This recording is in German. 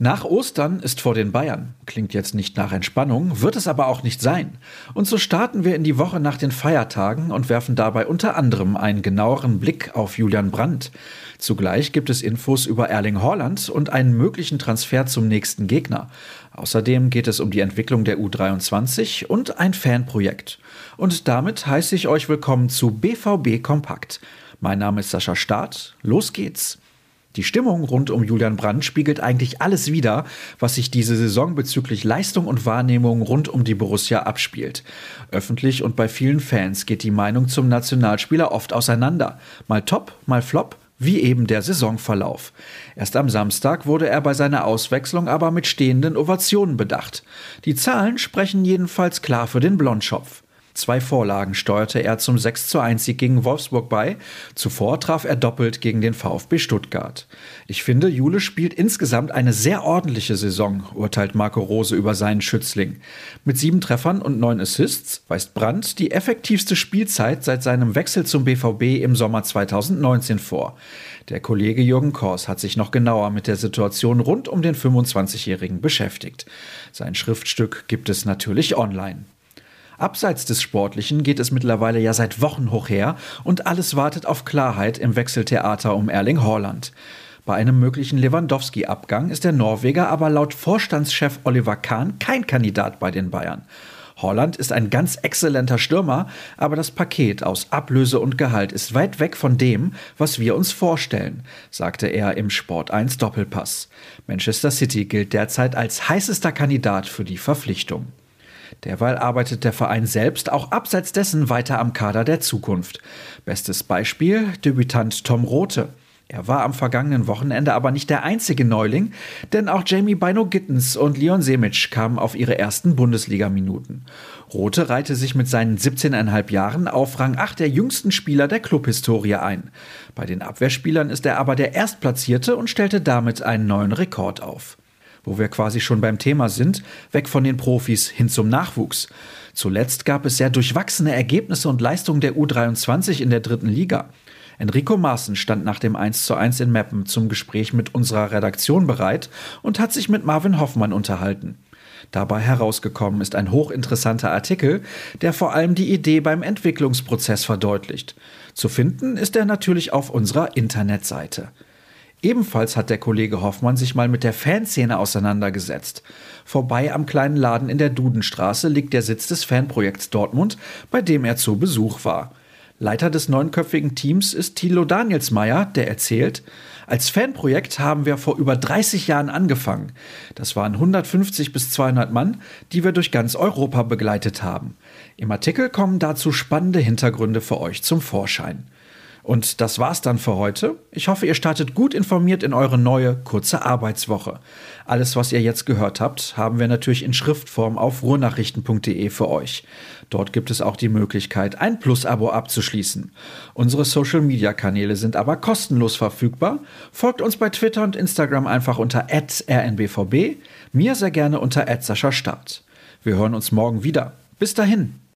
Nach Ostern ist vor den Bayern. Klingt jetzt nicht nach Entspannung, wird es aber auch nicht sein. Und so starten wir in die Woche nach den Feiertagen und werfen dabei unter anderem einen genaueren Blick auf Julian Brandt. Zugleich gibt es Infos über Erling Haaland und einen möglichen Transfer zum nächsten Gegner. Außerdem geht es um die Entwicklung der U23 und ein Fanprojekt. Und damit heiße ich euch willkommen zu BVB Kompakt. Mein Name ist Sascha Staat. Los geht's. Die Stimmung rund um Julian Brandt spiegelt eigentlich alles wider, was sich diese Saison bezüglich Leistung und Wahrnehmung rund um die Borussia abspielt. Öffentlich und bei vielen Fans geht die Meinung zum Nationalspieler oft auseinander. Mal top, mal flop, wie eben der Saisonverlauf. Erst am Samstag wurde er bei seiner Auswechslung aber mit stehenden Ovationen bedacht. Die Zahlen sprechen jedenfalls klar für den Blondschopf. Zwei Vorlagen steuerte er zum 6 zu 1 Sieg gegen Wolfsburg bei. Zuvor traf er doppelt gegen den VfB Stuttgart. Ich finde, Jule spielt insgesamt eine sehr ordentliche Saison, urteilt Marco Rose über seinen Schützling. Mit sieben Treffern und neun Assists weist Brandt die effektivste Spielzeit seit seinem Wechsel zum BVB im Sommer 2019 vor. Der Kollege Jürgen Kors hat sich noch genauer mit der Situation rund um den 25-Jährigen beschäftigt. Sein Schriftstück gibt es natürlich online. Abseits des Sportlichen geht es mittlerweile ja seit Wochen hoch her und alles wartet auf Klarheit im Wechseltheater um Erling Haaland. Bei einem möglichen Lewandowski-Abgang ist der Norweger aber laut Vorstandschef Oliver Kahn kein Kandidat bei den Bayern. Holland ist ein ganz exzellenter Stürmer, aber das Paket aus Ablöse und Gehalt ist weit weg von dem, was wir uns vorstellen, sagte er im Sport 1 Doppelpass. Manchester City gilt derzeit als heißester Kandidat für die Verpflichtung. Derweil arbeitet der Verein selbst auch abseits dessen weiter am Kader der Zukunft. Bestes Beispiel Debütant Tom Rote. Er war am vergangenen Wochenende aber nicht der einzige Neuling, denn auch Jamie Bino Gittens und Leon Semic kamen auf ihre ersten Bundesligaminuten. Rote reihte sich mit seinen 17,5 Jahren auf Rang 8 der jüngsten Spieler der Clubhistorie ein. Bei den Abwehrspielern ist er aber der Erstplatzierte und stellte damit einen neuen Rekord auf wo wir quasi schon beim Thema sind, weg von den Profis hin zum Nachwuchs. Zuletzt gab es sehr durchwachsene Ergebnisse und Leistungen der U23 in der dritten Liga. Enrico Maaßen stand nach dem 1:1 in Meppen zum Gespräch mit unserer Redaktion bereit und hat sich mit Marvin Hoffmann unterhalten. Dabei herausgekommen ist ein hochinteressanter Artikel, der vor allem die Idee beim Entwicklungsprozess verdeutlicht. Zu finden ist er natürlich auf unserer Internetseite. Ebenfalls hat der Kollege Hoffmann sich mal mit der Fanszene auseinandergesetzt. Vorbei am kleinen Laden in der Dudenstraße liegt der Sitz des Fanprojekts Dortmund, bei dem er zu Besuch war. Leiter des neunköpfigen Teams ist Thilo Danielsmeier, der erzählt, als Fanprojekt haben wir vor über 30 Jahren angefangen. Das waren 150 bis 200 Mann, die wir durch ganz Europa begleitet haben. Im Artikel kommen dazu spannende Hintergründe für euch zum Vorschein. Und das war's dann für heute. Ich hoffe, ihr startet gut informiert in eure neue kurze Arbeitswoche. Alles, was ihr jetzt gehört habt, haben wir natürlich in Schriftform auf ruhrnachrichten.de für euch. Dort gibt es auch die Möglichkeit, ein Plus-Abo abzuschließen. Unsere Social-Media-Kanäle sind aber kostenlos verfügbar. Folgt uns bei Twitter und Instagram einfach unter rnbvb, mir sehr gerne unter Start. Wir hören uns morgen wieder. Bis dahin.